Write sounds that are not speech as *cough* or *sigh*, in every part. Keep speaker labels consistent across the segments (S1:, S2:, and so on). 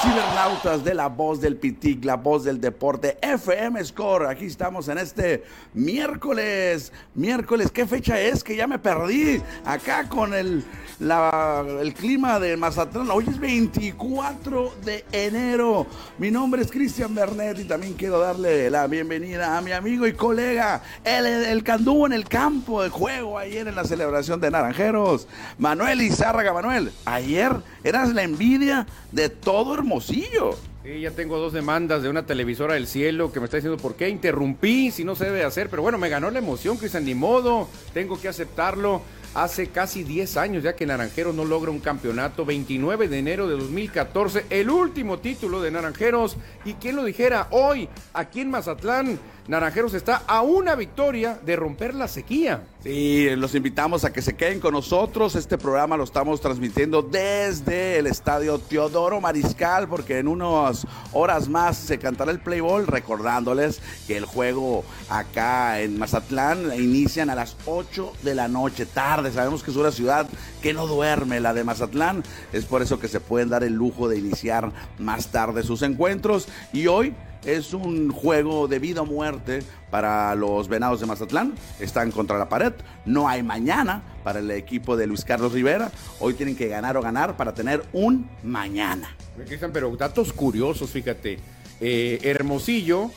S1: cibernautas de la voz del Pitic, la voz del deporte, FM Score. Aquí estamos en este miércoles. Miércoles, ¿qué fecha es? Que ya me perdí. Acá con el, la- el clima de Mazatlán. Hoy es 24 de enero. Mi nombre es Cristian Bernet y también quiero darle la bienvenida a mi amigo y colega, el, el que anduvo en el campo de juego ayer en la celebración de Naranjeros, Manuel Izárraga. Manuel, ayer eras la envidia de todo Hermosillo.
S2: Sí, ya tengo dos demandas de una televisora del cielo que me está diciendo por qué interrumpí, si no se debe hacer, pero bueno, me ganó la emoción, Cristian, ni modo, tengo que aceptarlo. Hace casi 10 años ya que Naranjeros no logra un campeonato, 29 de enero de 2014, el último título de Naranjeros. Y quién lo dijera, hoy aquí en Mazatlán, Naranjeros está a una victoria de romper la sequía.
S1: Sí, los invitamos a que se queden con nosotros. Este programa lo estamos transmitiendo desde el estadio Teodoro Mariscal, porque en unas horas más se cantará el play ball, recordándoles que el juego acá en Mazatlán inician a las 8 de la noche, tarde. Sabemos que es una ciudad que no duerme, la de Mazatlán. Es por eso que se pueden dar el lujo de iniciar más tarde sus encuentros. Y hoy es un juego de vida o muerte para los Venados de Mazatlán. Están contra la pared. No hay mañana para el equipo de Luis Carlos Rivera. Hoy tienen que ganar o ganar para tener un mañana.
S2: Pero datos curiosos, fíjate. Eh, Hermosillo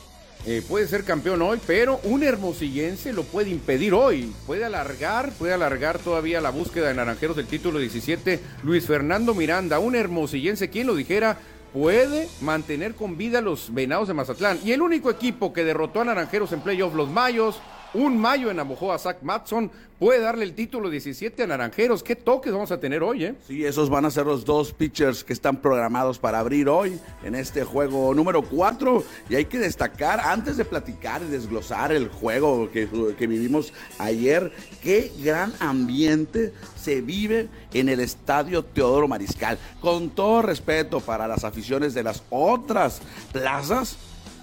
S2: eh, puede ser campeón hoy, pero un hermosillense lo puede impedir hoy. Puede alargar, puede alargar todavía la búsqueda de Naranjeros del título 17. Luis Fernando Miranda, un hermosillense, quien lo dijera, puede mantener con vida los Venados de Mazatlán. Y el único equipo que derrotó a Naranjeros en playoff, los Mayos, un Mayo en Navojoa, Zach Matson, puede darle el título 17 a Naranjeros. ¿Qué toques vamos a tener hoy, eh?
S1: Sí, esos van a ser los dos pitchers que están programados para abrir hoy en este juego número 4. Y hay que destacar, antes de platicar y desglosar el juego que, que vivimos ayer, qué gran ambiente se vive en el estadio Teodoro Mariscal. Con todo respeto para las aficiones de las otras plazas,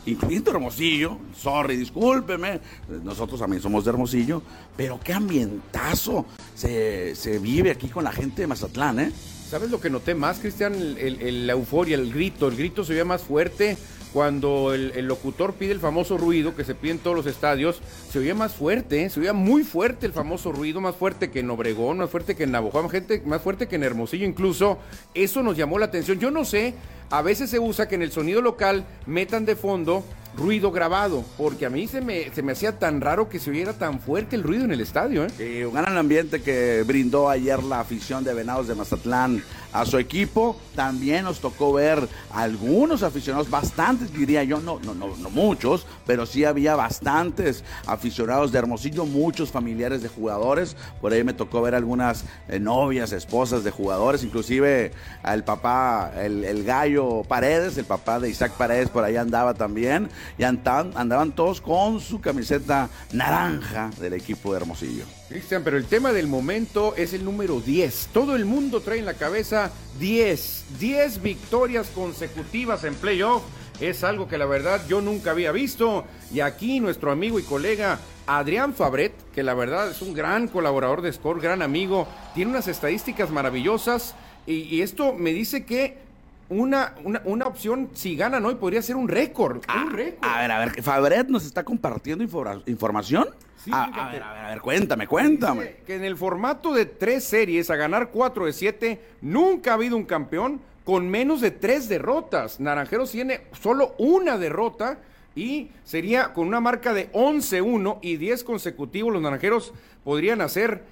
S1: incluyendo Hermosillo, sorry, discúlpeme, nosotros también somos de Hermosillo, pero qué ambientazo se, se vive aquí con la gente de Mazatlán, ¿eh?
S2: ¿Sabes lo que noté más, Cristian? El, el- euforia, el grito. El grito se veía más fuerte cuando el, locutor pide el famoso ruido que se pide en todos los estadios. Se oía más fuerte, ¿eh? se oía muy fuerte el famoso ruido, más fuerte que en Obregón, más fuerte que en Navajo, gente, más fuerte que en Hermosillo incluso. Eso nos llamó la atención. Yo no sé, a veces se usa que en el sonido local metan de fondo ruido grabado, porque a mí se me, se me hacía tan raro que se oyera tan fuerte el ruido en el estadio. ¿eh?
S1: Eh, un gran ambiente que brindó ayer la afición de Venados de Mazatlán a su equipo. También nos tocó ver algunos aficionados, bastantes diría yo, no, no, no, no muchos, pero sí había bastantes aficionados de Hermosillo, muchos familiares de jugadores. Por ahí me tocó ver algunas eh, novias, esposas de jugadores, inclusive al papá, el, el gallo Paredes, el papá de Isaac Paredes, por ahí andaba también. Y andaban, andaban todos con su camiseta naranja del equipo de Hermosillo.
S2: Cristian, pero el tema del momento es el número 10. Todo el mundo trae en la cabeza 10. 10 victorias consecutivas en playoff. Es algo que la verdad yo nunca había visto. Y aquí nuestro amigo y colega Adrián Fabret, que la verdad es un gran colaborador de Score, gran amigo, tiene unas estadísticas maravillosas. Y, y esto me dice que una, una, una opción, si ganan hoy, podría ser un récord. un récord.
S1: A ver, a ver, Fabret nos está compartiendo informa- información.
S2: Sí,
S1: a, ver, a ver, a ver, cuéntame, cuéntame.
S2: Dice que en el formato de tres series, a ganar cuatro de siete, nunca ha habido un campeón con menos de tres derrotas. Naranjeros tiene solo una derrota y sería con una marca de 11-1 y 10 consecutivos. Los Naranjeros podrían hacer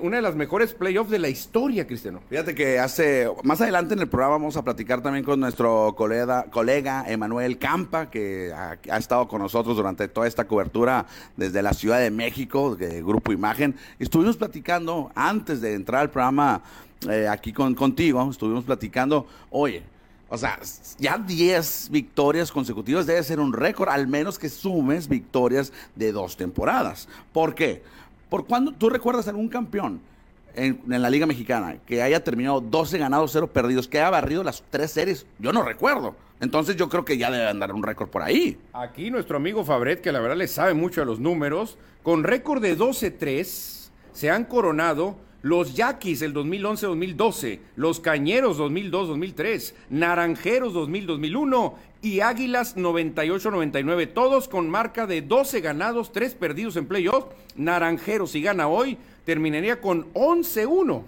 S2: una de las mejores playoffs de la historia, Cristiano.
S1: Fíjate que hace, más adelante en el programa vamos a platicar también con nuestro colega, Emanuel Campa, que ha, ha estado con nosotros durante toda esta cobertura desde la Ciudad de México, de Grupo Imagen. Estuvimos platicando antes de entrar al programa eh, aquí con, contigo, estuvimos platicando, oye, O sea, ya 10 victorias consecutivas debe ser un récord, al menos que sumes victorias de dos temporadas. ¿Por qué? Por cuando tú recuerdas algún campeón en, en, la Liga Mexicana que haya terminado 12 ganados, 0 perdidos, que haya barrido las tres series, yo no recuerdo. Entonces yo creo que ya debe andar un récord por ahí.
S2: Aquí nuestro amigo Fabret, que la verdad le sabe mucho a los números, con récord de 12-3, se han coronado los Yaquis el 2011-2012, los Cañeros 2002-2003, Naranjeros 2000-2001 y Águilas 98-99, todos con marca de 12 ganados, 3 perdidos en playoff. Naranjeros, si gana hoy, terminaría con 11-1.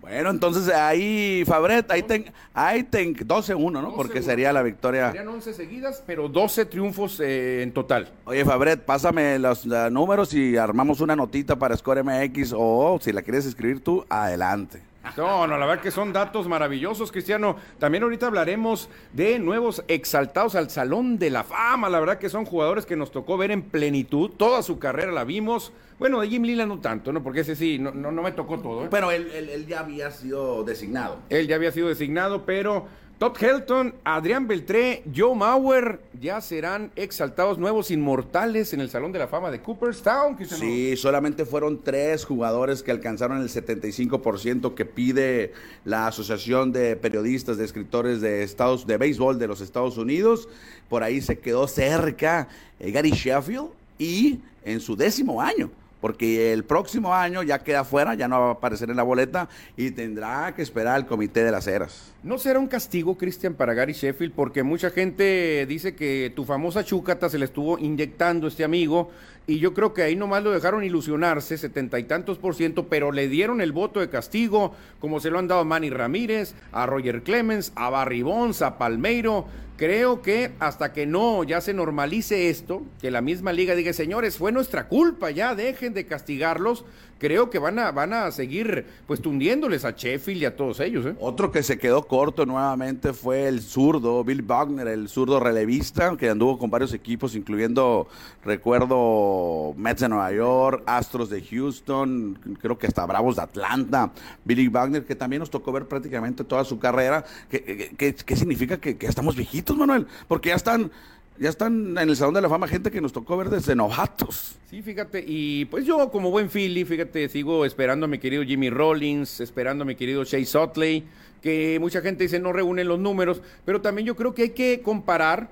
S1: Bueno, entonces ahí, Fabret, ahí ten, ahí ten 12-1, ¿no? Porque sería la victoria.
S2: Serían 11 seguidas, pero 12 triunfos eh, en total.
S1: Oye, Fabret, pásame los, los, números y armamos una notita para Score MX o si la quieres escribir tú, adelante.
S2: No, no, la verdad que son datos maravillosos, Cristiano. También ahorita hablaremos de nuevos exaltados al Salón de la Fama. La verdad que son jugadores que nos tocó ver en plenitud. Toda su carrera la vimos. Bueno, de Jim Lila no tanto, ¿no? Porque ese sí, no, no, no me tocó todo. ¿eh?
S1: Pero él, él, él, ya había sido designado.
S2: Él ya había sido designado, pero Todd Helton, Adrián Beltré, Joe Mauer ya serán exaltados nuevos inmortales en el Salón de la Fama de Cooperstown.
S1: Sí, solamente fueron tres jugadores que alcanzaron el 75% que pide la Asociación de Periodistas, de Escritores de Estados de Béisbol de los Estados Unidos. Por ahí se quedó cerca eh, Gary Sheffield y en su décimo año porque el próximo año ya queda fuera, ya no va a aparecer en la boleta y tendrá que esperar el comité de las eras.
S2: ¿No será un castigo, Cristian, para Gary Sheffield? Porque mucha gente dice que tu famosa chúcata se le estuvo inyectando este amigo y yo creo que ahí nomás lo dejaron ilusionarse, setenta y tantos por ciento, pero le dieron el voto de castigo, como se lo han dado a Manny Ramírez, a Roger Clemens, a Barry Bonds, a Palmeiro. Creo que hasta que no ya se normalice esto, que la misma liga diga, señores, fue nuestra culpa, ya dejen de castigarlos, creo que van a, van a seguir pues tundiéndoles a Sheffield y a todos ellos. ¿eh?
S1: Otro que se quedó corto nuevamente fue el zurdo, Bill Wagner, el zurdo relevista, que anduvo con varios equipos, incluyendo, recuerdo, Mets de Nueva York, Astros de Houston, creo que hasta Bravos de Atlanta, Billy Wagner, que también nos tocó ver prácticamente toda su carrera. ¿Qué, qué, significa que, que estamos viejitos, Manuel? Porque ya están ya están en el Salón de la Fama gente que nos tocó ver desde novatos.
S2: Sí, fíjate, y pues yo como buen Philly, fíjate, sigo esperando a mi querido Jimmy Rollins, esperando a mi querido Shea Sotley, que mucha gente dice no reúnen los números, pero también yo creo que hay que comparar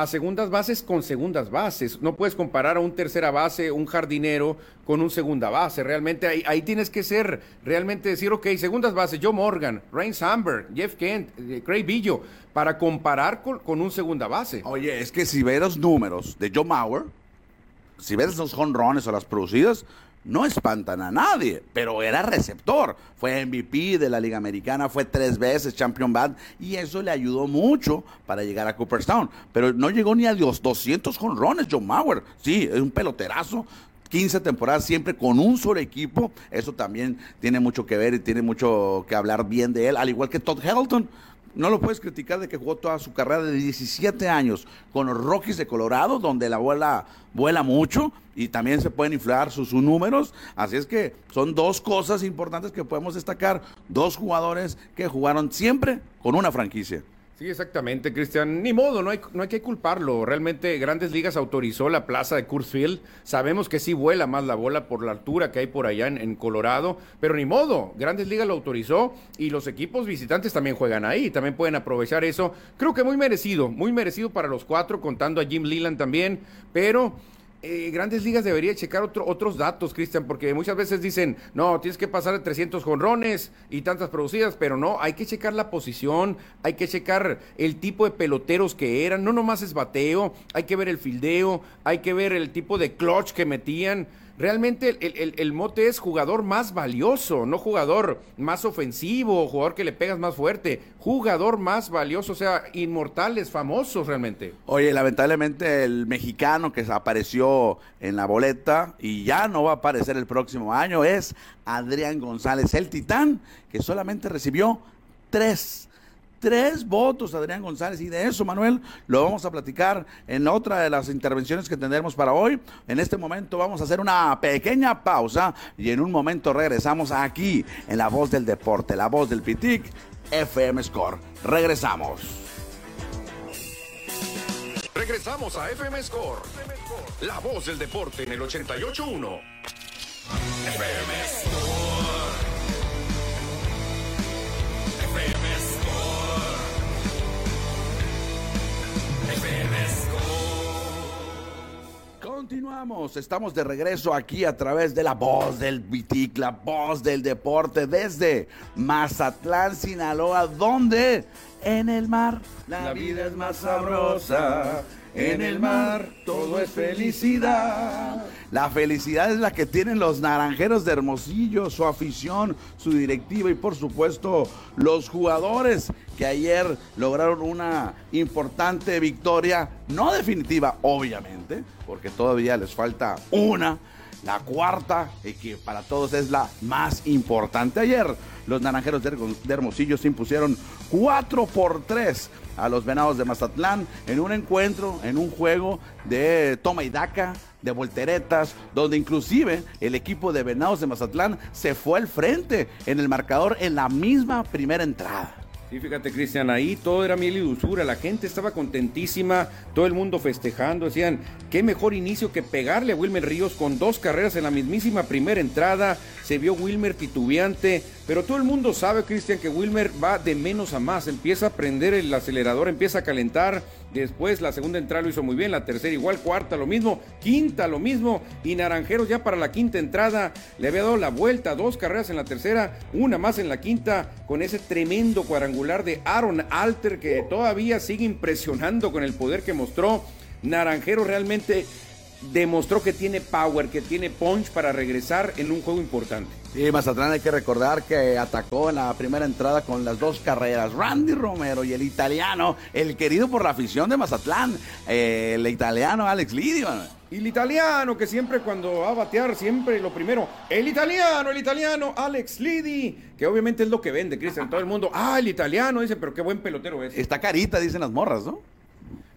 S2: a segundas bases con segundas bases. No puedes comparar a un tercera base, un jardinero, con un segunda base. Realmente ahí, tienes que ser, realmente decir, ok, segundas bases, Joe Morgan, Rain Samberg, Jeff Kent, eh, Craig Billo, para comparar con, con, un segunda base.
S1: Oye, es que si ves los números de Joe Mauer, si ves los jonrones o las producidas, no espantan a nadie, pero era receptor. Fue MVP de la Liga Americana, fue tres veces Champion Bad y eso le ayudó mucho para llegar a Cooperstown. Pero no llegó ni a los 200 jonrones, John Mauer. Sí, es un peloterazo. 15 temporadas siempre con un solo equipo, eso también tiene mucho que ver y tiene mucho que hablar bien de él, al igual que Todd Helton no lo puedes criticar de que jugó toda su carrera de 17 años con los Rockies de Colorado, donde la bola vuela mucho y también se pueden inflar sus, sus, números. Así es que son dos cosas importantes que podemos destacar. Dos jugadores que jugaron siempre con una franquicia.
S2: Sí, exactamente, Cristian. Ni modo, no hay, no hay que culparlo. Realmente Grandes Ligas autorizó la plaza de Field. Sabemos que sí vuela más la bola por la altura que hay por allá en, Colorado, pero ni modo. Grandes Ligas lo autorizó y los equipos visitantes también juegan ahí, también pueden aprovechar eso. Creo que muy merecido, muy merecido para los cuatro, contando a Jim Leland también, pero eh, Grandes Ligas debería checar otro, otros datos, Cristian, porque muchas veces dicen, no, tienes que pasar de 300 jonrones y tantas producidas, pero no, hay que checar la posición, hay que checar el tipo de peloteros que eran, no nomás es bateo, hay que ver el fildeo, hay que ver el tipo de clutch que metían. Realmente el, el, el, mote es jugador más valioso, no jugador más ofensivo, jugador que le pegas más fuerte, jugador más valioso, o sea, inmortales, famosos realmente.
S1: Oye, lamentablemente el mexicano que apareció en la boleta y ya no va a aparecer el próximo año es Adrián González, el titán, que solamente recibió tres tres votos Adrián González y de eso, Manuel, lo vamos a platicar en otra de las intervenciones que tendremos para hoy. En este momento vamos a hacer una pequeña pausa y en un momento regresamos aquí en La Voz del Deporte, La Voz del Pitic, FM Score. Regresamos.
S3: Regresamos a FM Score. La voz del deporte en el 88.1. FM Score.
S1: Continuamos, estamos de regreso aquí a través de la voz del Vitic, la voz del deporte desde Mazatlán, Sinaloa, donde en el mar. La, vida es más sabrosa. En el mar todo es felicidad. La felicidad es la que tienen los naranjeros de Hermosillo, su afición, su directiva y por supuesto los jugadores que ayer lograron una importante victoria, no definitiva obviamente, porque todavía les falta una, la cuarta, y que para todos es la más importante. Ayer los naranjeros de Hermo- de Hermosillo se impusieron 4 por 3 a los venados de Mazatlán en un encuentro, en un juego de toma y daca, de volteretas, donde inclusive el equipo de venados de Mazatlán se fue al frente en el marcador en la misma primera entrada.
S2: Sí, fíjate, Cristian, ahí todo era miel y dulzura. La gente estaba contentísima, todo el mundo festejando. Decían, qué mejor inicio que pegarle a Wilmer Ríos con dos carreras en la mismísima primera entrada. Se vio Wilmer titubeante, pero todo el mundo sabe, Cristian, que Wilmer va de menos a más. Empieza a prender el acelerador, empieza a calentar. Después la segunda entrada lo hizo muy bien, la tercera igual, cuarta lo mismo, quinta lo mismo. Y Naranjeros ya para la quinta entrada le había dado la vuelta, dos carreras en la tercera, una más en la quinta, con ese tremendo cuadrangular de Aaron Alter que todavía sigue impresionando con el poder que mostró. Naranjero realmente demostró que tiene power, que tiene punch para regresar en un juego importante.
S1: Sí, Mazatlán hay que recordar que atacó en la primera entrada con las dos carreras. Randy Romero y el italiano, el querido por la afición de Mazatlán, eh, el italiano Alex Lidio.
S2: Y el italiano, que siempre cuando va a batear, siempre lo primero. El italiano, el italiano, Alex Lidi, que obviamente es lo que vende, Cristian. Todo el mundo, ah, el italiano, dice, pero qué buen pelotero es.
S1: Está carita, dicen las morras, ¿no?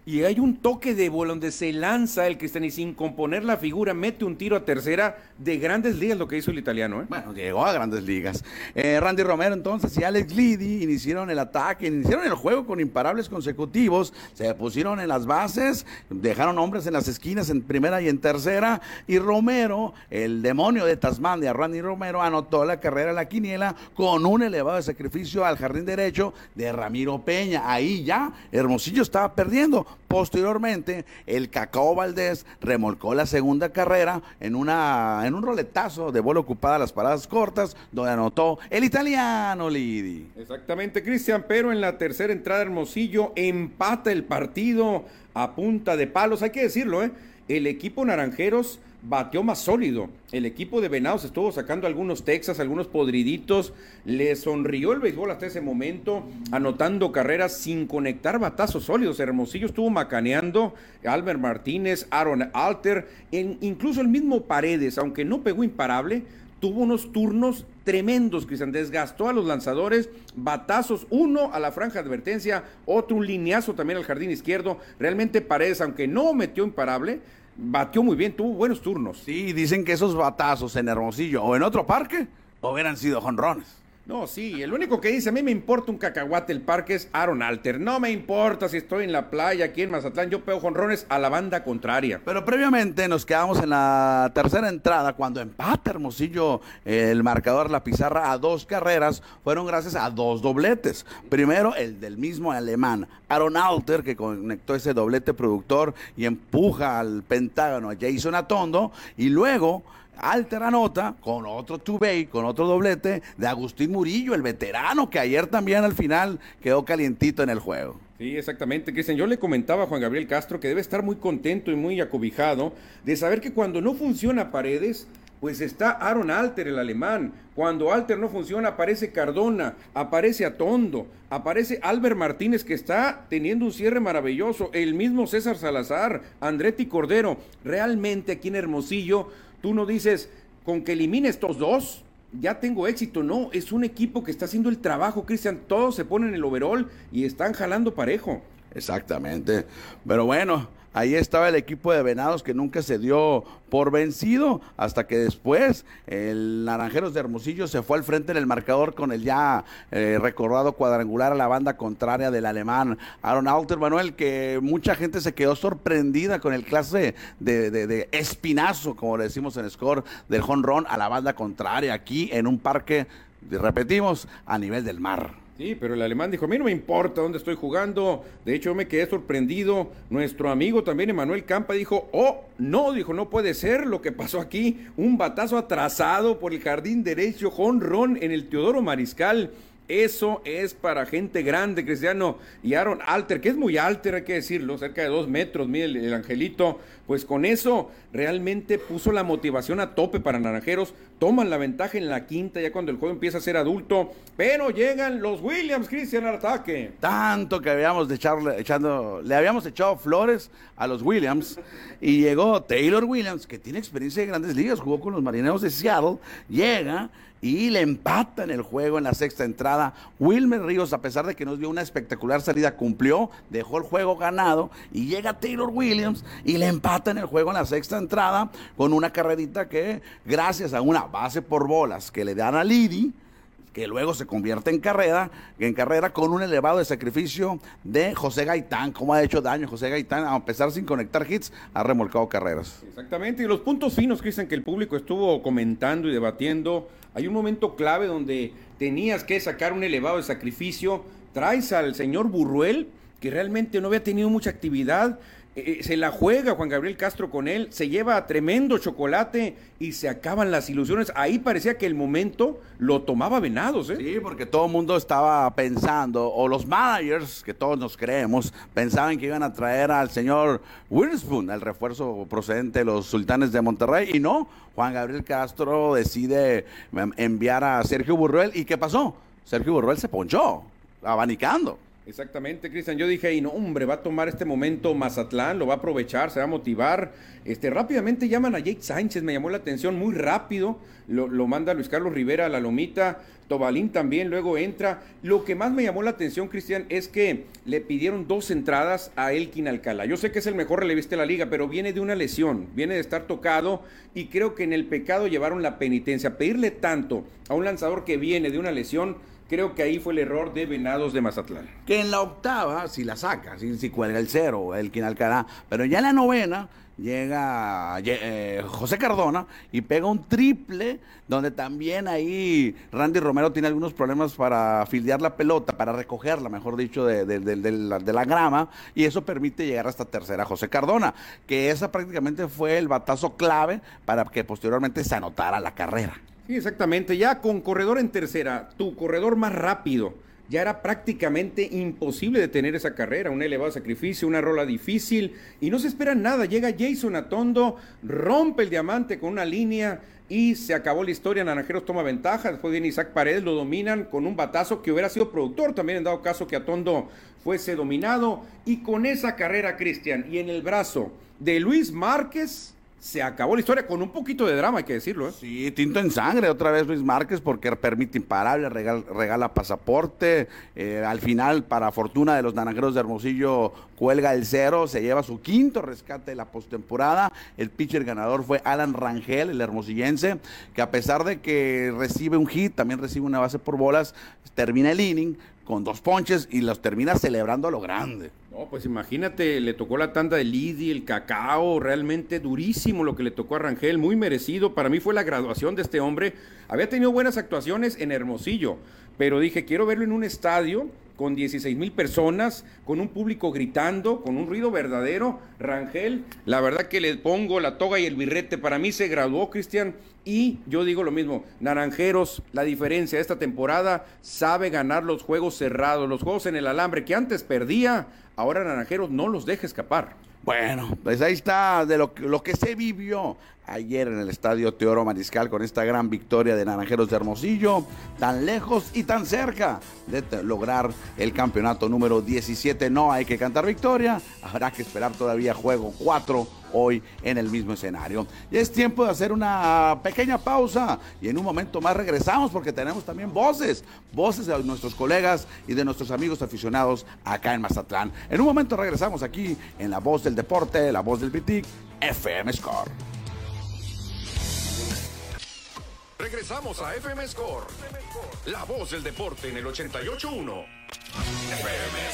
S2: Y hay un toque de bola donde se lanza el Cristian y sin componer la figura mete un tiro a tercera de grandes ligas lo que hizo el italiano. ¿eh?
S1: Bueno, llegó a grandes ligas. Eh, Randy Romero entonces y Alex Lidy iniciaron el ataque, iniciaron el juego con imparables consecutivos, se pusieron en las bases, dejaron hombres en las esquinas en primera y en tercera, y Romero, el demonio de Tasmania, Randy Romero, anotó la carrera la quiniela con un elevado sacrificio al jardín derecho de Ramiro Peña. Ahí ya Hermosillo estaba perdiendo. Posteriormente, el Cacao Valdés remolcó la segunda carrera en, una, en un roletazo de bola ocupada las paradas cortas, donde anotó el italiano Lidi.
S2: Exactamente, Cristian, pero en la tercera entrada Hermosillo empata el partido a punta de palos. Hay que decirlo, ¿eh? El equipo Naranjeros bateó más sólido. El equipo de Venados estuvo sacando algunos Texas, algunos podriditos. Le sonrió el béisbol hasta ese momento, anotando carreras sin conectar batazos sólidos. Hermosillo estuvo macaneando. Albert Martínez, Aaron Alter, incluso el mismo Paredes, aunque no pegó imparable, tuvo unos turnos tremendos, Cristian. Desgastó a los lanzadores, batazos, uno a la franja de advertencia, otro un lineazo también al jardín izquierdo. Realmente Paredes, aunque no metió imparable, batió muy bien, tuvo buenos turnos.
S1: Sí, dicen que esos batazos en Hermosillo o en otro parque hubieran sido jonrones.
S2: No, sí, el único que dice, a mí me importa un cacahuate el parque es Aaron Alter. No me importa si estoy en la playa aquí en Mazatlán, yo pego jonrones a la banda contraria.
S1: Pero previamente nos quedamos en la tercera entrada cuando empata Hermosillo el marcador, la pizarra a dos carreras, fueron gracias a dos dobletes. Primero el del mismo alemán, Aaron Alter, que conectó ese doblete productor y empuja al Pentágono a Jason Atondo, y luego Alter anota con otro two-bay, con otro doblete de Agustín Murillo, el veterano que ayer también al final quedó calientito en el juego.
S2: Sí, exactamente, Cristian. Yo le comentaba a Juan Gabriel Castro que debe estar muy contento y muy acobijado de saber que cuando no funciona Paredes, pues está Aaron Alter, el alemán. Cuando Alter no funciona, aparece Cardona, aparece Atondo, aparece Albert Martínez, que está teniendo un cierre maravilloso. El mismo César Salazar, Andretti Cordero. Realmente aquí en Hermosillo, tú no dices, con que elimine estos dos, ya tengo éxito. No, es un equipo que está haciendo el trabajo, Cristian. Todos se ponen el overall y están jalando parejo.
S1: Exactamente. Pero bueno, ahí estaba el equipo de Venados que nunca se dio por vencido, hasta que después el Naranjeros de Hermosillo se fue al frente en el marcador con el ya eh, recordado cuadrangular a la banda contraria del alemán Aaron Alter Manuel, que mucha gente se quedó sorprendida con el clase de, espinazo, como le decimos en score, del jonrón a la banda contraria aquí en un parque, repetimos, a nivel del mar.
S2: Sí, pero el alemán dijo, a mí no me importa dónde estoy jugando. De hecho, yo me quedé sorprendido. Nuestro amigo también, Emanuel Campa, dijo, oh, no, dijo, no puede ser lo que pasó aquí. Un batazo atrasado por el jardín derecho, jonrón en el Teodoro Mariscal. Eso es para gente grande, Cristiano. Y Aaron Alter, que es muy alter, hay que decirlo, cerca de dos metros, mire el, angelito. Pues con eso realmente puso la motivación a tope para Naranjeros. Toman la ventaja en la quinta, ya cuando el juego empieza a ser adulto. Pero llegan los Williams, Cristian, al ataque.
S1: Tanto que habíamos de echando, le habíamos echado flores a los Williams. Y llegó Taylor Williams, que tiene experiencia de grandes ligas, jugó con los marineros de Seattle. Llega y le empatan el juego en la sexta entrada. Wilmer Ríos, a pesar de que nos dio una espectacular salida, cumplió, dejó el juego ganado y llega Taylor Williams y le empatan el juego en la sexta entrada con una carrerita que, gracias a una base por bolas que le dan a Lidi, que luego se convierte en carrera, en carrera con un elevado de sacrificio de José Gaitán. como ha hecho daño José Gaitán? A pesar sin conectar hits, ha remolcado carreras.
S2: Exactamente, y los puntos finos, Cristian, que el público estuvo comentando y debatiendo. Hay un momento clave donde tenías que sacar un elevado de sacrificio. Traes al señor Burruel, que realmente no había tenido mucha actividad, eh, eh, se la juega Juan Gabriel Castro con él, se lleva tremendo chocolate y se acaban las ilusiones. Ahí parecía que el momento lo tomaba Venados. ¿eh?
S1: Sí, porque todo el mundo estaba pensando, o los managers, que todos nos creemos, pensaban que iban a traer al señor Witherspoon, el refuerzo procedente de los sultanes de Monterrey, y no, Juan Gabriel Castro decide em, enviar a Sergio Burruel. ¿Y qué pasó? Sergio Burruel se ponchó, abanicando.
S2: Exactamente, Cristian. Yo dije, y no, hombre, va a tomar este momento Mazatlán, lo va a aprovechar, se va a motivar. Este, rápidamente llaman a Jake Sánchez, me llamó la atención muy rápido. Lo, manda Luis Carlos Rivera a la lomita. Tobalín también luego entra. Lo que más me llamó la atención, Cristian, es que le pidieron dos entradas a Elkin Alcalá. Yo sé que es el mejor relevista de la liga, pero viene de una lesión, viene de estar tocado y creo que en el pecado llevaron la penitencia. Pedirle tanto a un lanzador que viene de una lesión Creo que ahí fue el error de Venados de Mazatlán.
S1: Que en la octava, si la saca, si, si cuelga el cero, el Quinalcará, pero ya en la novena llega eh, José Cardona y pega un triple, donde también ahí Randy Romero tiene algunos problemas para fildear la pelota, para recogerla, mejor dicho, de, de, la, grama, y eso permite llegar hasta tercera José Cardona, que esa prácticamente fue el batazo clave para que posteriormente se anotara la carrera.
S2: Sí, exactamente. Ya con corredor en tercera, tu corredor más rápido, ya era prácticamente imposible detener esa carrera. Un elevado sacrificio, una rola difícil y no se espera nada. Llega Jason Atondo, rompe el diamante con una línea y se acabó la historia. Naranjeros toma ventaja. Después viene Isaac Paredes, lo dominan con un batazo que hubiera sido productor también en dado caso que Atondo fuese dominado. Y con esa carrera, Cristian, y en el brazo de Luis Márquez se acabó la historia con un poquito de drama, hay que decirlo. ¿eh?
S1: Sí, tinto en sangre otra vez Luis Márquez porque permite imparable, regala, pasaporte. Eh, al final, para fortuna de los naranjeros de Hermosillo, cuelga el cero, se lleva su quinto rescate de la postemporada. El pitcher ganador fue Alan Rangel, el hermosillense, que a pesar de que recibe un hit, también recibe una base por bolas, termina el inning con dos ponches y los termina celebrando a lo grande.
S2: No, pues imagínate, le tocó la tanda de Lidi, el cacao, realmente durísimo lo que le tocó a Rangel, muy merecido. Para mí fue la graduación de este hombre. Había tenido buenas actuaciones en Hermosillo, pero dije, quiero verlo en un estadio con 16 mil personas, con un público gritando, con un ruido verdadero. Rangel, la verdad que le pongo la toga y el birrete. Para mí se graduó, Cristian. Y yo digo lo mismo, Naranjeros, la diferencia de esta temporada, sabe ganar los juegos cerrados, los juegos en el alambre que antes perdía, ahora Naranjeros no los deja escapar.
S1: Bueno, pues ahí está de lo, lo que se vivió ayer en el estadio Teoro Mariscal con esta gran victoria de Naranjeros de Hermosillo, tan lejos y tan cerca de lograr el campeonato número 17. No hay que cantar victoria, habrá que esperar todavía juego 4 hoy en el mismo escenario. Y es tiempo de hacer una pequeña pausa y en un momento más regresamos porque tenemos también voces, voces de nuestros colegas y de nuestros amigos aficionados acá en Mazatlán. En un momento regresamos aquí en La Voz del Deporte, La Voz del Pitic, FM Score.
S3: Regresamos a FM Score, La Voz del Deporte en el 88.1. FM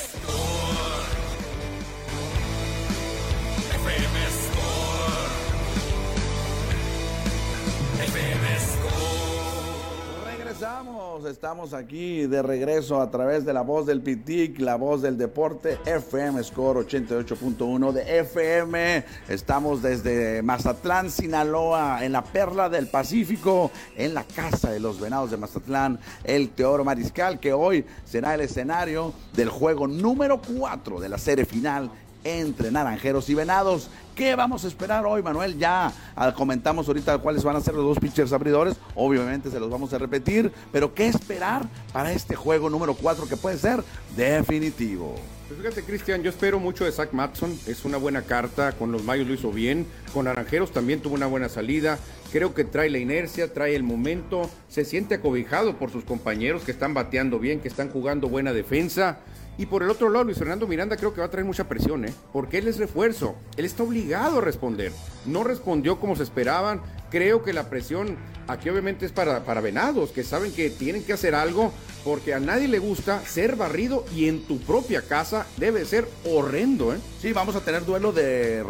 S1: estamos aquí de regreso a través de la voz del Pitic, la voz del deporte, FM Score 88.1 de FM. Estamos desde Mazatlán, Sinaloa, en la perla del Pacífico, en la casa de los venados de Mazatlán, el Teoro Mariscal, que hoy será el escenario del juego número 4 de la serie final entre Naranjeros y Venados. ¿Qué vamos a esperar hoy, Manuel? Ya ah, comentamos ahorita cuáles van a ser los dos pitchers abridores. Obviamente se los vamos a repetir. Pero ¿qué esperar para este juego número 4 que puede ser definitivo?
S2: Pues fíjate, Cristian, yo espero mucho de Zach Matson. Es una buena carta. Con los Mayos lo hizo bien. Con Naranjeros también tuvo una buena salida. Creo que trae la inercia, trae el momento. Se siente acobijado por sus compañeros que están bateando bien, que están jugando buena defensa. Y por el otro lado, Luis Fernando Miranda creo que va a traer mucha presión, ¿eh? Porque él es refuerzo. Él está obligado a responder. No respondió como se esperaban. Creo que la presión aquí obviamente es para, para venados, que saben que tienen que hacer algo porque a nadie le gusta ser barrido y en tu propia casa debe ser horrendo, ¿eh?
S1: Sí, vamos a tener duelo de,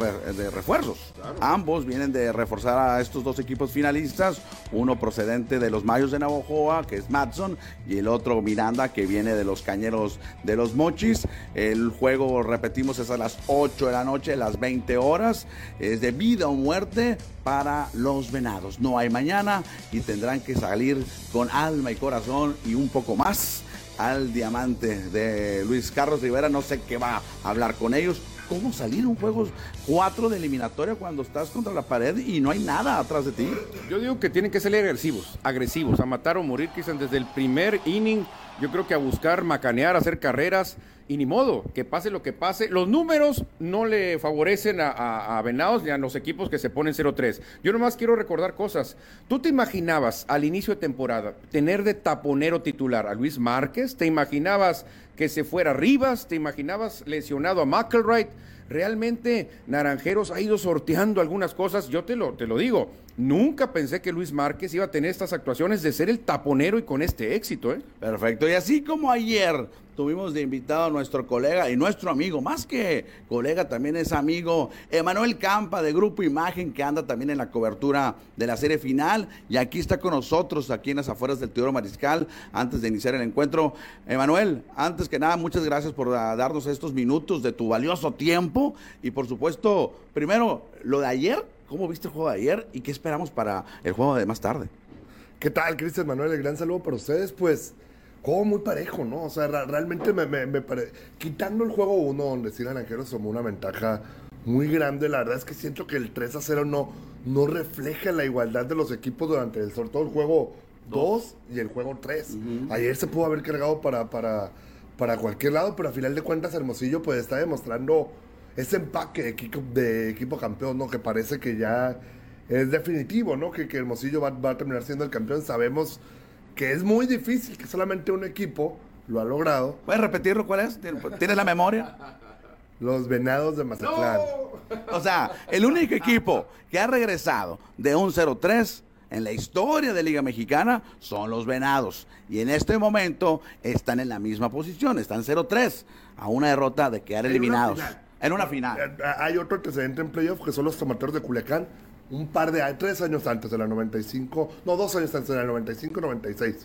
S1: refuerzos. Ambos vienen de reforzar a estos dos equipos finalistas, uno procedente de los Mayos de Navojoa, que es Matson, y el otro Miranda, que viene de los Cañeros de los Mochis. El juego, repetimos, es a las 8 de la noche, las 20 horas. Es de vida o muerte para los venados. No hay mañana y tendrán que salir con alma y corazón y un poco más al diamante de Luis Carlos Rivera. No sé qué va a hablar con ellos. ¿Cómo salir un juego 4 de eliminatoria cuando estás contra la pared y no hay nada atrás de ti?
S2: Yo digo que tienen que salir agresivos, agresivos, a matar o morir quizás desde el primer inning. Yo creo que a buscar macanear, hacer carreras y ni modo, que pase lo que pase. Los números no le favorecen a, Venados ni a los equipos que se ponen 0-3. Yo nomás quiero recordar cosas. ¿Tú te imaginabas al inicio de temporada tener de taponero titular a Luis Márquez? ¿Te imaginabas que se fuera Rivas? ¿Te imaginabas lesionado a McElwright? Realmente Naranjeros ha ido sorteando algunas cosas, yo te lo, te lo digo. Nunca pensé que Luis Márquez iba a tener estas actuaciones de ser el taponero y con este éxito, ¿eh?
S1: Perfecto. Y así como ayer tuvimos de invitado a nuestro colega y nuestro amigo, más que colega, también es amigo, Emanuel Campa de Grupo Imagen, que anda también en la cobertura de la serie final. Y aquí está con nosotros, aquí en las afueras del Teodoro Mariscal, antes de iniciar el encuentro. Emanuel, antes que nada, muchas gracias por darnos estos minutos de tu valioso tiempo. Y por supuesto, primero, lo de ayer, ¿cómo viste el juego de ayer y qué esperamos para el juego de más tarde?
S4: ¿Qué tal, Cristian Manuel? El gran saludo para ustedes. Pues juego muy parejo, ¿no? O sea, realmente me, me, parece. Quitando el juego 1, donde sí Naranjeros tomó una ventaja muy grande, la verdad es que siento que el 3 a 0 no, no refleja la igualdad de los equipos durante el, sobre todo el juego 2 y el juego 3. Ayer se pudo haber cargado para, para, para cualquier lado, pero a final de cuentas Hermosillo pues está demostrando ese empaque de equipo, de equipo campeón, ¿no? Que parece que ya es definitivo, ¿no? Que, que Hermosillo va, va a terminar siendo el campeón. Sabemos que es muy difícil, que solamente un equipo lo ha logrado.
S1: ¿Puedes repetirlo cuál es? ¿Tienes la memoria?
S4: Los Venados de Mazatlán.
S1: O sea, el único equipo que ha regresado de un 0-3 en la historia de Liga Mexicana son los Venados. Y en este momento están en la misma posición, están 0-3, a una derrota de quedar eliminados. En una final.
S4: Eh, hay otro antecedente en playoff que son los tomateros de Culiacán, un par de años, tres años antes de la 95, no, dos años antes de la 95-96.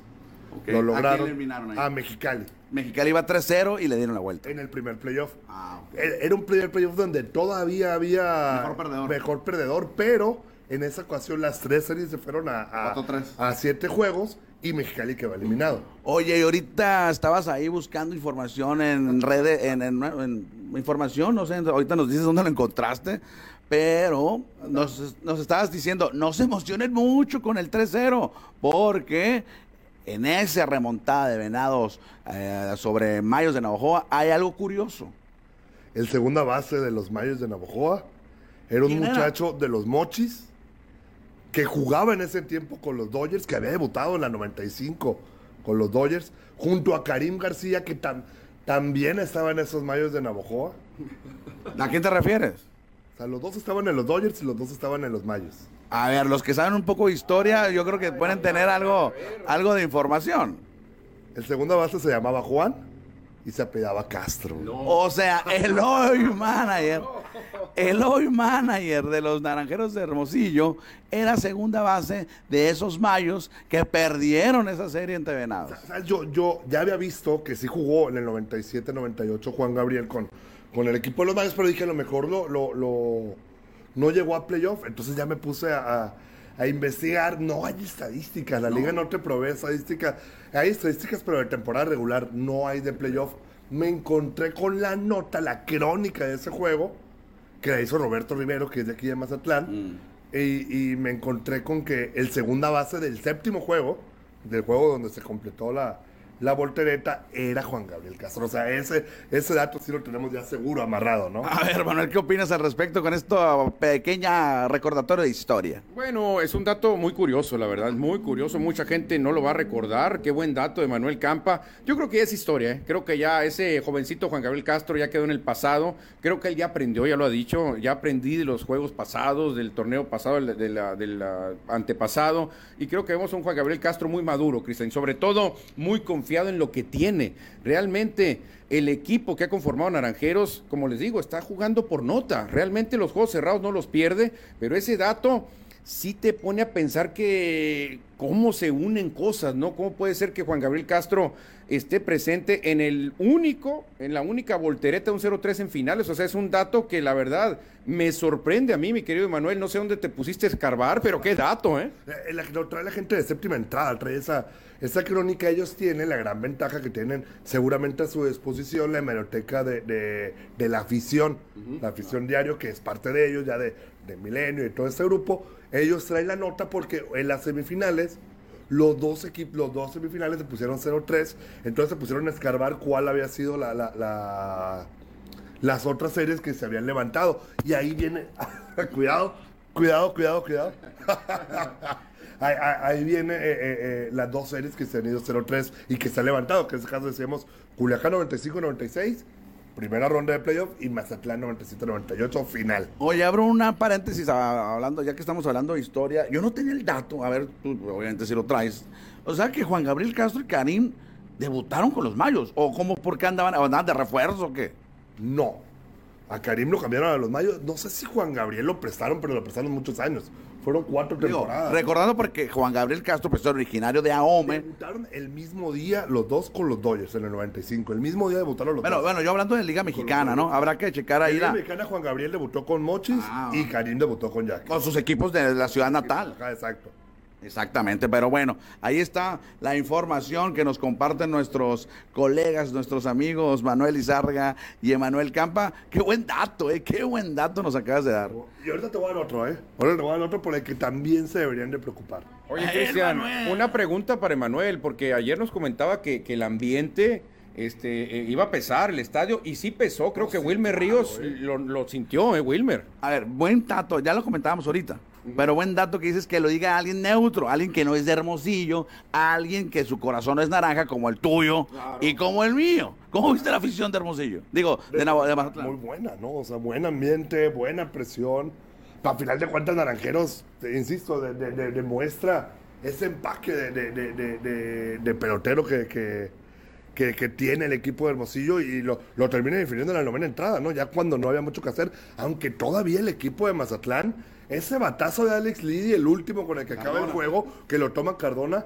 S4: Lo lograron a, Mexicali.
S1: Mexicali iba 3-0 y le dieron la vuelta.
S4: En el primer playoff. Ah, Era un primer playoff donde todavía había mejor perdedor. mejor perdedor, pero en esa ocasión las tres series se fueron a, a, siete juegos y Mexicali quedó eliminado.
S1: Oye, y ahorita estabas ahí buscando información en redes, en, en, información, no sé, ahorita nos dices dónde lo encontraste, pero nos, nos estabas diciendo, no se emocionen mucho con el 3-0, porque en esa remontada de Venados eh, sobre Mayos de Navajoa hay algo curioso.
S4: El segunda base de los Mayos de Navajoa Era un muchacho de los Mochis que jugaba en ese tiempo con los Dodgers, que había debutado en la 95 con los Dodgers, junto a Karim García, que tam- también estaba en esos mayos de Navojoa.
S1: ¿A quién te refieres?
S4: O sea, los dos estaban en los Dodgers y los dos estaban en los mayos.
S1: A ver, los que saben un poco de historia, yo creo que pueden tener algo, algo de información.
S4: El segunda base se llamaba Juan y se apellidaba Castro.
S1: O sea, el hoy manager, el hoy manager de los Naranjeros de Hermosillo era segunda base de esos mayos que perdieron esa serie entre Venados.
S4: O sea, Yo, yo ya había visto que sí jugó en el 97-98 Juan Gabriel con, con el equipo de los Mayos, pero dije a lo mejor lo, lo, lo- no llegó a playoff. Entonces ya me puse a, a- a investigar. No hay estadísticas, la liga no te provee estadísticas. Hay estadísticas, pero de temporada regular no hay de playoff. Me encontré con la nota, la crónica de ese juego, que la hizo Roberto Rivero, que es de aquí de Mazatlán. Y, y me encontré con que el segunda base del séptimo juego, del juego donde se completó la, la voltereta, era Juan Gabriel Castro. O sea, ese, ese dato sí lo tenemos ya seguro, amarrado, ¿no?
S1: A ver, Manuel, ¿qué opinas al respecto con esto pequeña recordatorio de historia?
S2: Bueno, es un dato muy curioso, la verdad, muy curioso. Mucha gente no lo va a recordar. Qué buen dato de Manuel Campa. Yo creo que ya es historia, ¿eh? Creo que ya ese jovencito Juan Gabriel Castro ya quedó en el pasado. Creo que él ya aprendió, ya lo ha dicho. Ya aprendí de los juegos pasados, del torneo pasado, del, de la- del, antepasado. Y creo que vemos a un Juan Gabriel Castro muy maduro, Cristian. Sobre todo, muy confiado en lo que tiene. Realmente. El equipo que ha conformado Naranjeros, como les digo, está jugando por nota. Realmente los juegos cerrados no los pierde, pero ese dato sí te pone a pensar que cómo se unen cosas, ¿no? ¿Cómo puede ser que Juan Gabriel Castro esté presente en el único, en la única voltereta de un 0-3 en finales? O sea, es un dato que la verdad me sorprende a mí, mi querido Emanuel. No sé dónde te pusiste a escarbar, pero qué dato, ¿eh?
S4: La- trae la gente de séptima entrada, trae esa, esa crónica. Ellos tienen la gran ventaja que tienen seguramente a su disposición la hemeroteca de, de- de la afición, la afición diario, que es parte de ellos, ya de, de Milenio y todo este grupo. Ellos traen la nota porque en las semifinales. Los dos equipos, los dos semifinales se pusieron 0-3, entonces se pusieron a escarbar cuál había sido la, la- la- las otras series que se habían levantado. Y ahí viene, *laughs* cuidado, cuidado, cuidado, cuidado. *laughs* ahí, ahí- viene eh, eh, eh, las dos series que se han ido 0-3 y que se han levantado, que en este caso decíamos Culiacán 95-96, primera ronda de playoff, y Mazatlán 97-98, final.
S1: Oye, abro una paréntesis a- hablando, ya que estamos hablando de historia. Yo no tenía el dato, a ver, tú obviamente si lo traes. O sea que Juan Gabriel Castro y Karim debutaron con los mayos. ¿O cómo, por qué andaban, andaban de refuerzo o qué?
S4: No. A Karim lo cambiaron a los Mayos. No sé si Juan Gabriel lo prestaron, pero lo prestaron muchos años. Fueron cuatro
S1: Digo,
S4: temporadas.
S1: recordando porque Juan Gabriel Castro, pues es originario de Ahome.
S4: Debutaron el mismo día los dos con los Dodgers en el 95. El mismo día debutaron los
S1: Bueno,
S4: dos.
S1: bueno, yo hablando de Liga Mexicana, ¿no? Habrá que checar ahí
S4: En la
S1: la,
S4: mexicana Juan Gabriel debutó con Mochis
S1: Ah.
S4: y Karim debutó con Jack.
S1: con sus equipos de la ciudad natal.
S4: Ajá, exacto.
S1: Exactamente, pero bueno, ahí está la información que nos comparten nuestros colegas, nuestros amigos Manuel Izarga y Emanuel Campa. Qué buen dato, ¿eh? Qué buen dato nos acabas de dar.
S4: Y ahorita te voy a dar otro, ¿eh? Ahorita te voy a dar otro por el que también se deberían de preocupar.
S2: Oye, Cristian,
S1: Manuel.
S2: una pregunta para Emanuel, porque ayer nos comentaba que, que el ambiente este, eh, iba a pesar el estadio, y sí pesó, creo que Wilmer Ríos lo, lo sintió, ¿eh, Wilmer?
S1: A ver, buen dato, ya lo comentábamos ahorita. Pero buen dato que dices que lo diga alguien neutro, alguien que no es de Hermosillo, alguien que su corazón es naranja como el tuyo y como el mío. ¿Cómo viste la afición de Hermosillo? Digo, de, Nava- de Mazatlán.
S4: Muy buena, ¿no? O sea, buen ambiente, buena presión. A final de cuentas, Naranjeros, te insisto, de- de- de- demuestra ese empaque de, de- de- de- de- de pelotero que, que, que- que tiene el equipo de Hermosillo y lo, lo termina definiendo en la novena entrada, ¿no? Ya cuando no había mucho que hacer, aunque todavía el equipo de Mazatlán, ese batazo de Alex Liddy, el último con el que acaba el juego, que lo toma Cardona,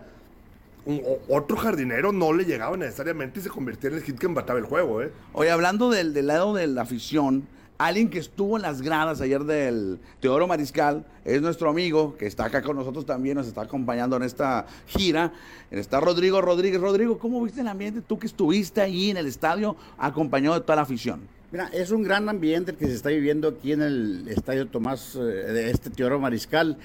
S4: un- otro jardinero no le llegaba necesariamente y se convirtió en el hit que empataba el juego, ¿eh?
S1: Oye, hablando del, del lado de la afición, alguien que estuvo en las gradas ayer del Teodoro Mariscal es nuestro amigo que está acá con nosotros también, nos está acompañando en esta gira. Está Rodrigo Rodríguez. Rodrigo, ¿cómo viste el ambiente? Tú que estuviste ahí en el estadio acompañado de toda la afición.
S5: Mira, es un gran ambiente el que se está viviendo aquí en el Estadio Tomás eh, de este Teodoro Mariscal.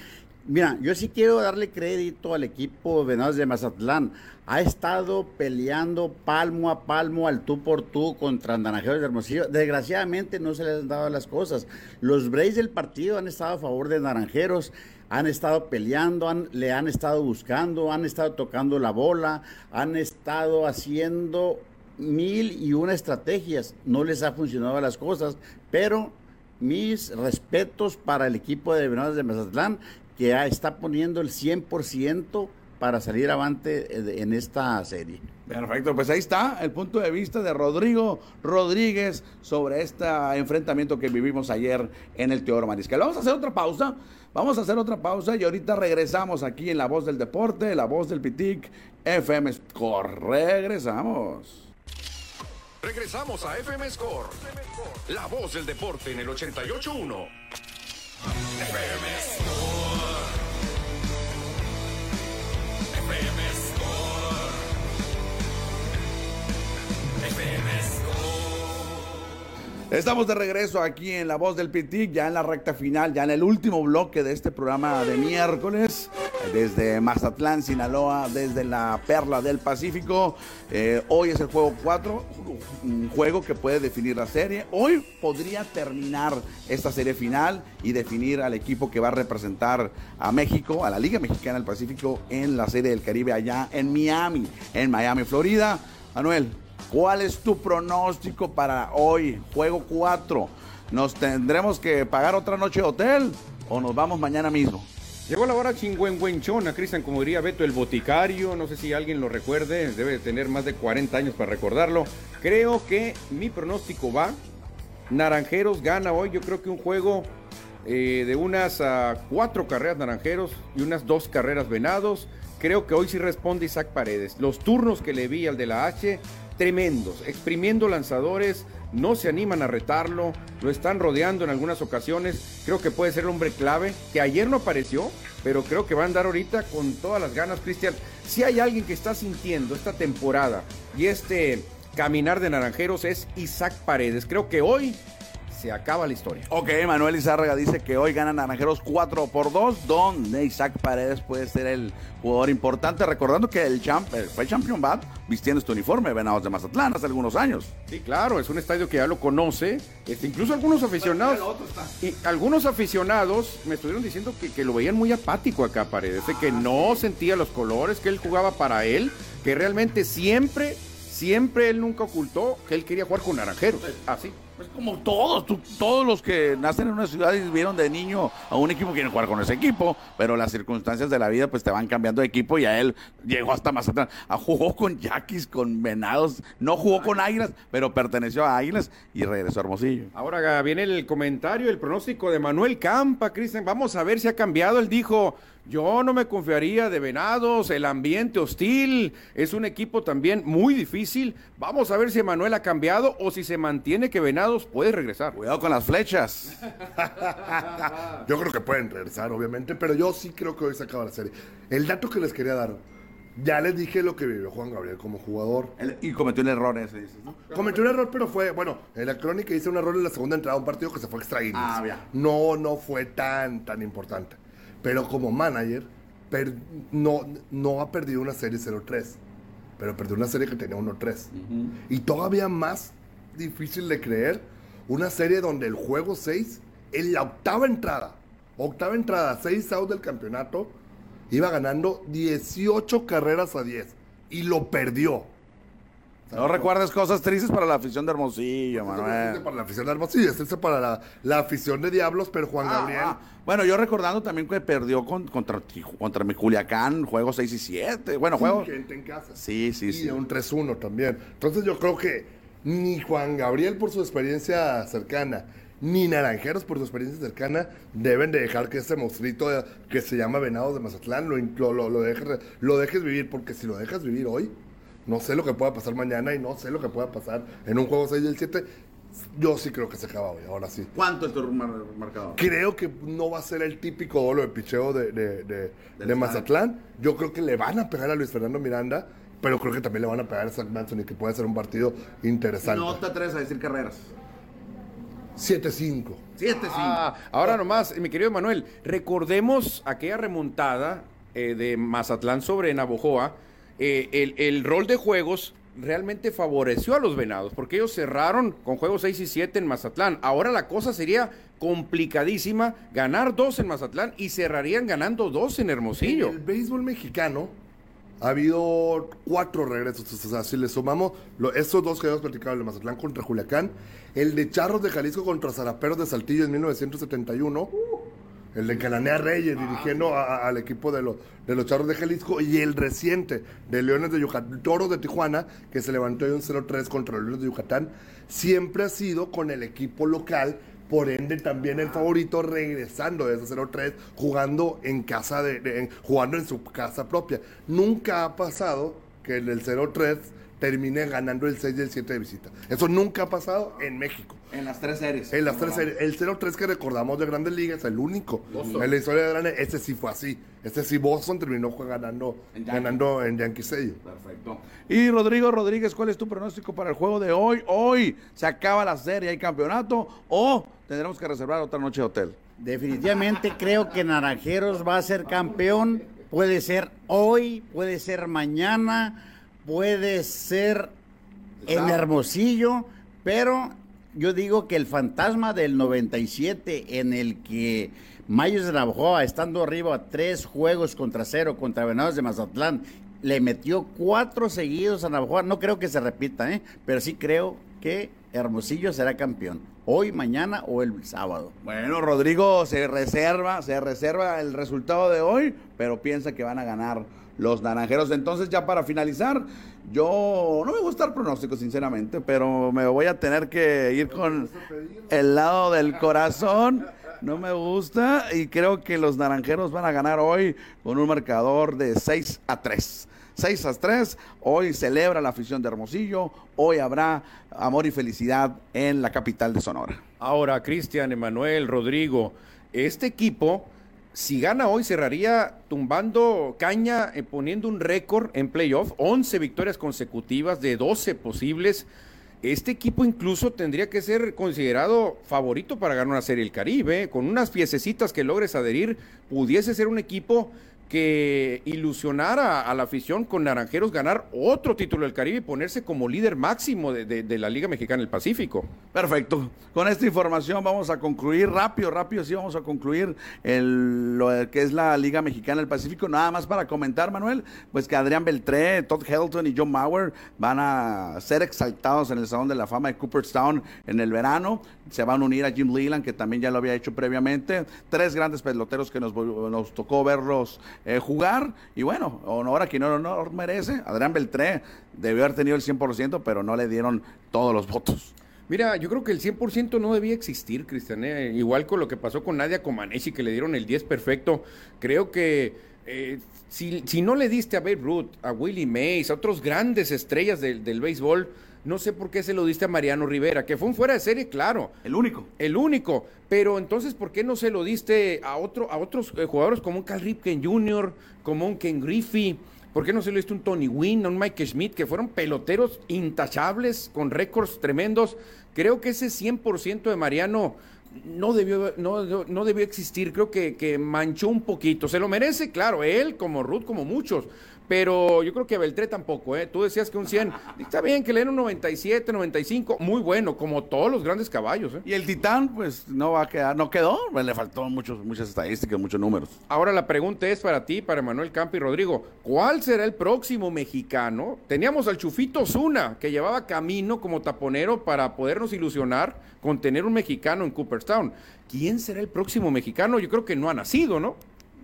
S5: Mira, yo sí quiero darle crédito al equipo Venados de Mazatlán. Ha estado peleando palmo a palmo al tú por tú contra Naranjeros de Hermosillo. Desgraciadamente no se les han dado las cosas. Los Braves del partido han estado a favor de Naranjeros, han estado peleando, le han estado buscando, han estado tocando la bola, han estado haciendo mil y una estrategias. No les ha funcionado las cosas, pero mis respetos para el equipo de Venados de Mazatlán que está poniendo el 100% para salir avante eh, en esta serie.
S1: Perfecto, pues ahí está el punto de vista de Rodrigo Rodríguez sobre este enfrentamiento que vivimos ayer en el Teodoro Mariscal. Vamos a hacer otra pausa, vamos a hacer otra pausa y ahorita regresamos aquí en La Voz del Deporte, La Voz del Pitic, FM Score. Regresamos.
S3: Regresamos a FM Score. La voz del deporte en el 88.1.
S1: Estamos de regreso aquí en La Voz del Pitic, ya en la recta final, ya en el último bloque de este programa de miércoles, desde Mazatlán, Sinaloa, desde la Perla del Pacífico. Eh, hoy es el juego 4, un juego que puede definir la serie. Hoy podría terminar esta serie final y definir al equipo que va a representar a México, a la Liga Mexicana del Pacífico, en la Serie del Caribe allá en Miami, en Miami, Florida. Manuel, ¿Cuál es tu pronóstico para hoy, juego 4? ¿Nos tendremos que pagar otra noche de hotel o nos vamos mañana mismo?
S2: Llegó la hora chingüengüenchona, Cristian, como diría Beto el boticario, no sé si alguien lo recuerde, debe de tener más de 40 años para recordarlo. Creo que mi pronóstico va, Naranjeros gana hoy, yo creo que un juego eh, de unas ah, cuatro carreras Naranjeros y unas dos carreras Venados. Creo que hoy sí responde Isaac Paredes. Los turnos que le vi al de la H, tremendos, exprimiendo lanzadores, no se animan a retarlo, lo están rodeando en algunas ocasiones. Creo que puede ser el hombre clave, que ayer no apareció, pero creo que va a andar ahorita con todas las ganas, Cristian. Si hay alguien que está sintiendo esta temporada y este caminar de Naranjeros es Isaac Paredes. Creo que hoy se acaba la historia.
S1: Ok, Manuel Izárraga dice que hoy ganan Naranjeros 4 por 2, donde Isaac Paredes puede ser el jugador importante. Recordando que el champ, eh, fue Champion Bat vistiendo este uniforme Venados de Mazatlán hace algunos años.
S2: Sí, claro, es un estadio que ya lo conoce. Este, incluso algunos aficionados. Y algunos aficionados me estuvieron diciendo que, que lo veían muy apático acá, Paredes. de que no sentía los colores, que él jugaba para él, que realmente siempre, siempre él nunca ocultó que él quería jugar con naranjeros. Así.
S1: Pues como todos, todos los que nacen en una ciudad y vieron de niño a un equipo quieren jugar con ese equipo, pero las circunstancias de la vida pues te van cambiando de equipo y a él llegó hasta Mazatlán. Ah, jugó con Yaquis, con Venados, no jugó con Águilas, pero perteneció a Águilas y regresó a Hermosillo.
S2: Ahora viene el comentario, el pronóstico de Manuel Campa, Cristian. Vamos a ver si ha cambiado. Él dijo, yo no me confiaría de Venados, el ambiente hostil, es un equipo también muy difícil. Vamos a ver si Manuel ha cambiado o si se mantiene que Venados puede regresar.
S1: Cuidado con las flechas. *laughs*
S4: Yo creo que pueden regresar, obviamente, pero yo sí creo que hoy se acaba la serie. El dato que les quería dar, ya les dije lo que vivió Juan Gabriel como jugador.
S1: Y cometió un error ese, dices, ¿no?
S4: Cometió un error, pero fue, bueno, en la crónica hice un error en la segunda entrada, un partido que se fue extra innings.
S1: Ah, ya.
S4: No, no fue tan, tan importante. Pero como manager, per- no, no ha perdido una serie 0-3, pero perdió una serie que tenía 1-3. Y todavía más difícil de creer, una serie donde el juego 6, en la octava entrada, octava entrada, 6 out del campeonato, iba ganando 18 carreras a 10 y lo perdió.
S1: No recuerdes cosas tristes para la afición de Hermosillo, Manuel.
S4: para la afición de Hermosillo, este es para la, la afición de Diablos, pero Juan
S1: Ah,
S4: Gabriel.
S1: ah. Bueno, yo recordando también que perdió con- contra, contra mi Culiacán, juegos 6 y 7. Bueno,
S4: sin
S1: juegos.
S4: gente en casa.
S1: Sí, sí,
S4: y
S1: sí.
S4: un 3-1 también. Entonces yo creo que ni Juan Gabriel por su experiencia cercana, ni Naranjeros por su experiencia cercana, deben de dejar que ese monstruito que se llama Venados de Mazatlán lo, lo, lo- lo dejes, lo dejes vivir, porque si lo dejas vivir hoy, no sé lo que pueda pasar mañana y no sé lo que pueda pasar en un juego 6 del 7. Yo sí creo que se acaba hoy, ahora sí.
S1: ¿Cuánto es tu mar- marcador?
S4: Creo que no va a ser el típico dolo de picheo de, de, de-
S1: Del
S4: de Mazatlán. Yo creo que le van a pegar a Luis Fernando Miranda, pero creo que también le van a pegar a Zach Manson y que puede ser un partido interesante.
S1: No te atreves a decir carreras.
S4: 7-5.
S1: 7-5.
S2: Ah, ahora nomás, mi querido Manuel, recordemos aquella remontada eh, de Mazatlán sobre Navojoa. Eh, el, rol de juegos realmente favoreció a los venados, porque ellos cerraron con juegos 6 y 7 en Mazatlán. Ahora la cosa sería complicadísima, ganar dos en Mazatlán y cerrarían ganando dos en Hermosillo.
S4: En el béisbol mexicano ha habido cuatro regresos. O sea, si le sumamos lo- estos dos que hemos platicado, el Mazatlán contra Culiacán, el de Charros de Jalisco contra Zaraperos de Saltillo en 1971, el de Cananea Reyes dirigiendo a- a- al equipo de, los de los Charros de Jalisco, y el reciente de Leones de Yucatán, Toros de Tijuana, que se levantó en un 0-3 contra los Leones de Yucatán, siempre ha sido con el equipo local. Por ende, también el favorito regresando de ese 0-3, jugando en casa de, de- en- jugando en su casa propia. Nunca ha pasado que el del 0-3 termine ganando el 6 y el 7 de visita. Eso nunca ha pasado en México.
S1: En las tres series.
S4: En las tres series, el 0-3 que recordamos de Grandes Ligas, el único. En la historia de Grandes, ese sí fue así. Ese sí Boston terminó ganando,
S1: En
S4: ganando en Yankee Stadium.
S1: Perfecto. Y Rodrigo Rodríguez, ¿cuál es tu pronóstico para el juego de hoy? Hoy se acaba la serie, hay campeonato o tendremos que reservar otra noche de hotel.
S5: Definitivamente creo que Naranjeros va a ser campeón. Puede ser hoy, puede ser mañana, puede ser en Hermosillo, pero yo digo que el fantasma del 97 en el que Mayos de Navajoa, estando arriba a tres juegos contra cero contra Venados de Mazatlán, le metió cuatro seguidos a Navajoa. No creo que se repita, ¿eh? pero sí creo que Hermosillo será campeón. Hoy, mañana o el sábado.
S1: Bueno, Rodrigo se reserva, se reserva el resultado de hoy, pero piensa que van a ganar los naranjeros. Entonces, ya para finalizar, yo no me gusta el pronóstico, sinceramente, pero me voy a tener que ir con el lado del corazón. No me gusta y creo que los naranjeros van a ganar hoy con un marcador de 6 a 3. 6 a 3, hoy celebra la afición de Hermosillo, hoy habrá amor y felicidad en la capital de Sonora.
S2: Ahora, Cristian, Emanuel, Rodrigo, este equipo, si gana hoy, cerraría tumbando caña, eh, poniendo un récord en playoff, 11 victorias consecutivas de 12 posibles. Este equipo incluso tendría que ser considerado favorito para ganar una serie del Caribe. Con unas piececitas que logres adherir, pudiese ser un equipo que ilusionara a la afición con Naranjeros ganar otro título del Caribe y ponerse como líder máximo de, de- la Liga Mexicana del Pacífico.
S1: Perfecto. Con esta información vamos a concluir rápido, rápido, sí vamos a concluir el- lo que es la Liga Mexicana del Pacífico. Nada más para comentar, Manuel, pues que Adrián Beltré, Todd Helton y John Mauer van a ser exaltados en el Salón de la Fama de Cooperstown en el verano. Se van a unir a Jim Leland, que también ya lo había hecho previamente. Tres grandes peloteros que nos, nos tocó verlos eh, jugar. Y bueno, honor a quien honor merece. Adrián Beltré debió haber tenido el 100%, pero no le dieron todos los votos.
S2: Mira, yo creo que el 100% no debía existir, Cristian. ¿eh? Igual con lo que pasó con Nadia Comaneci, que le dieron el 10 perfecto. Creo que eh, si, si no le diste a Babe Ruth, a Willie Mays, a otros grandes estrellas del, del béisbol, no sé por qué se lo diste a Mariano Rivera, que fue un fuera de serie, claro.
S1: El único.
S2: El único. Pero entonces, ¿por qué no se lo diste a, otro, a otros eh, jugadores como un Cal Ripken Jr., como un Ken Griffey? ¿Por qué no se lo diste a un Tony Wynn, a un Mike Schmidt, que fueron peloteros intachables, con récords tremendos? Creo que ese 100% de Mariano no debió, no debió existir. Creo que, que manchó un poquito. Se lo merece, claro, él, como Ruth, como muchos. Pero yo creo que Beltré tampoco, ¿eh? Tú decías que un 100. Está bien que le den un 97, 95. Muy bueno, como todos los grandes caballos, ¿eh?
S1: Y el Titán, pues no va a quedar, no quedó, pues, le faltó muchos, muchas estadísticas, muchos números.
S2: Ahora la pregunta es para ti, para Manuel Campo y Rodrigo. ¿Cuál será el próximo mexicano? Teníamos al Chufito Zuna, que llevaba camino como taponero para podernos ilusionar con tener un mexicano en Cooperstown. ¿Quién será el próximo mexicano? Yo creo que no ha nacido, ¿no?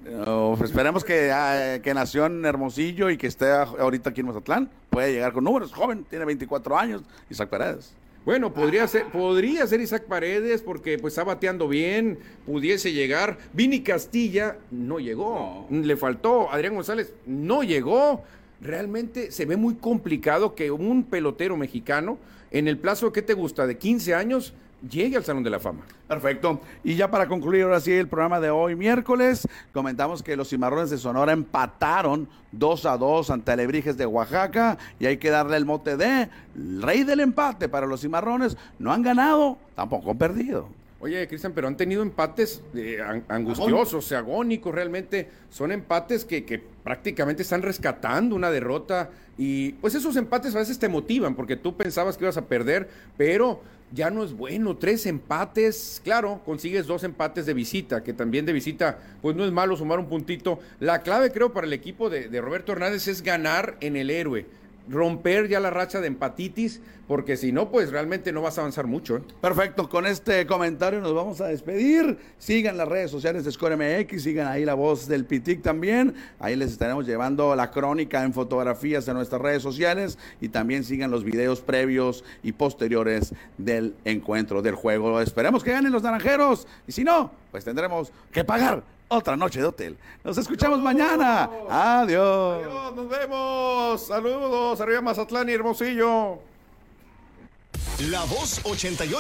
S1: Eh, esperemos que, ah, que nació en Hermosillo y que esté ahorita aquí en Mazatlán. Puede llegar con números, joven, tiene 24 años, Isaac Paredes.
S2: Bueno, podría ser, podría ser Isaac Paredes porque pues está bateando bien, pudiese llegar. Vini Castilla no llegó, le faltó. Adrián González no llegó. Realmente se ve muy complicado que un pelotero mexicano en el plazo que te gusta de 15 años llegue al Salón de la Fama.
S1: Perfecto. Y ya para concluir ahora sí el programa de hoy, miércoles, comentamos que los cimarrones de Sonora empataron 2 a 2 ante Alebrijes de Oaxaca y hay que darle el mote de rey del empate para los cimarrones. No han ganado, tampoco han perdido.
S2: Oye, Cristian, pero han tenido empates eh, angustiosos, agónicos, realmente. Son empates que, que, prácticamente están rescatando una derrota. Y pues esos empates a veces te motivan, porque tú pensabas que ibas a perder, pero ya no es bueno. Tres empates, claro, consigues dos empates de visita, que también de visita, pues no es malo sumar un puntito. La clave, creo, para el equipo de, Roberto Hernández es ganar en el héroe romper ya la racha de empatitis, porque si no, pues realmente no vas a avanzar mucho. ¿eh?
S1: Perfecto, con este comentario nos vamos a despedir. Sigan las redes sociales de Score MX, sigan ahí la voz del Pitic también. Ahí les estaremos llevando la crónica en fotografías en nuestras redes sociales y también sigan los videos previos y posteriores del encuentro, del juego. Esperemos que ganen los naranjeros y si no, pues tendremos que pagar otra noche de hotel. Nos escuchamos mañana. Adiós.
S2: Adiós. Nos vemos. Saludos. Arriba Mazatlán y Hermosillo.
S3: La voz 88.